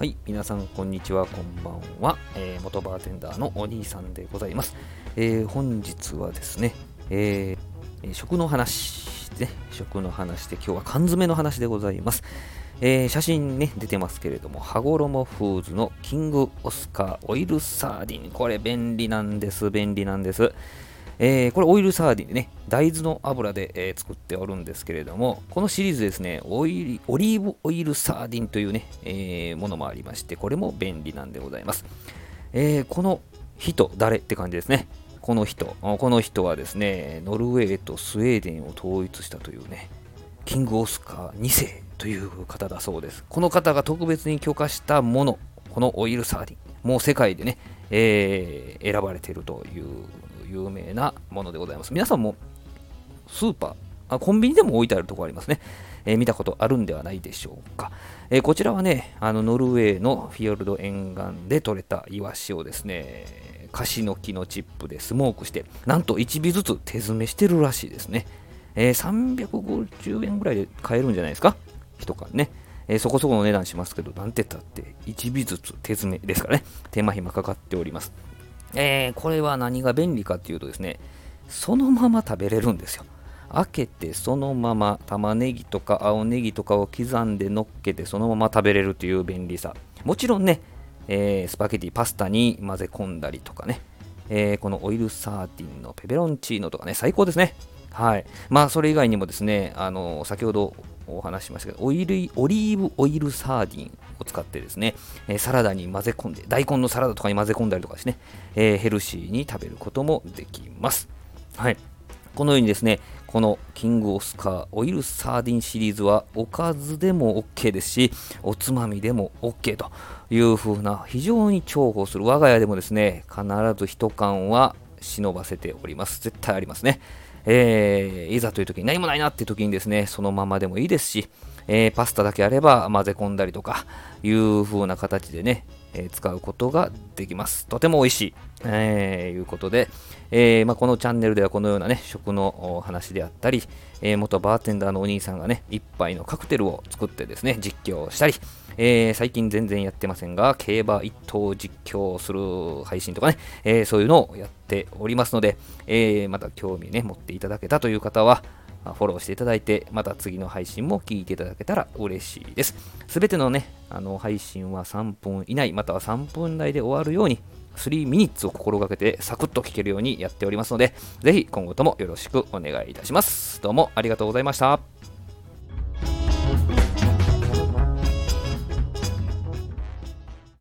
はい、皆さんこんにちは、こんばんは、えー、元バーテンダーのお兄さんでございます。えー、本日はですね、えー、食の話ね、食の話で今日は缶詰の話でございます。えー、写真ね、出てますけれども、羽衣フーズのキングオスカーオイルサーディン。これ便利なんです、便利なんです。えー、これオイルサーディンでね、大豆の油で、えー、作っておるんですけれども、このシリーズですね、オイオリーブオイルサーディンというね、えー、ものもありまして、これも便利なんでございます。えこの人、誰って感じですね。この人、この人はですね、ノルウェーとスウェーデンを統一したというね、キングオスカー2世という方だそうです。この方が特別に許可したもの、このオイルサーディン、もう世界でね、えー、選ばれているという有名なものでございます。皆さんもスーパー、あコンビニでも置いてあるところありますね。えー、見たことあるんではないでしょうか。えー、こちらはね、あのノルウェーのフィヨルド沿岸で採れたイワシをですね、カシの木のチップでスモークして、なんと1尾ずつ手詰めしてるらしいですね。えー、350円ぐらいで買えるんじゃないですか？一缶ね。えー、そこそこの値段しますけど、なんて言ったって1尾ずつ手詰めですからね、手間暇かかっております。えー、これは何が便利かっていうとですね、そのまま食べれるんですよ。開けてそのまま玉ねぎとか青ねぎとかを刻んでのっけてそのまま食べれるという便利さ。もちろんね、えー、スパゲティ、パスタに混ぜ込んだりとかね、えー、このオイルサーティンのペペロンチーノとかね、最高ですね。はい。まあ、それ以外にもですね、あの、先ほどお話ししましたけど、オイル、オリーブオイルサーディンを使ってですね、え、サラダに混ぜ込んで、大根のサラダとかに混ぜ込んだりとかですね、えー、ヘルシーに食べることもできます。はい。このようにですね、このキングオスカーオイルサーディンシリーズはおかずでも OK ですし、おつまみでも OK という風な非常に重宝する我が家でもですね、必ず一缶は忍ばせております。絶対ありますね。えー、いざという時に何もないなっていう時にですね、そのままでもいいですし、えー、パスタだけあれば混ぜ込んだりとかいう風な形でね、えー、使うことができます。とても美味しい。えー、いうことで、えーまあ、このチャンネルではこのようなね、食の話であったり、えー、元バーテンダーのお兄さんがね、一杯のカクテルを作ってですね、実況したり、え、最近全然やってませんが、競馬一頭実況する配信とかね、え、そういうのをやっておりますので、え、また興味ね、持っていただけたという方は、フォローしていただいて、また次の配信も聞いていただけたら嬉しいです。すべてのね、あの配信は3分以内、または3分台で終わるように、3ミニッツを心がけてサクッと聞けるようにやっておりますので、ぜひ今後ともよろしくお願いいたします。どうもありがとうございました。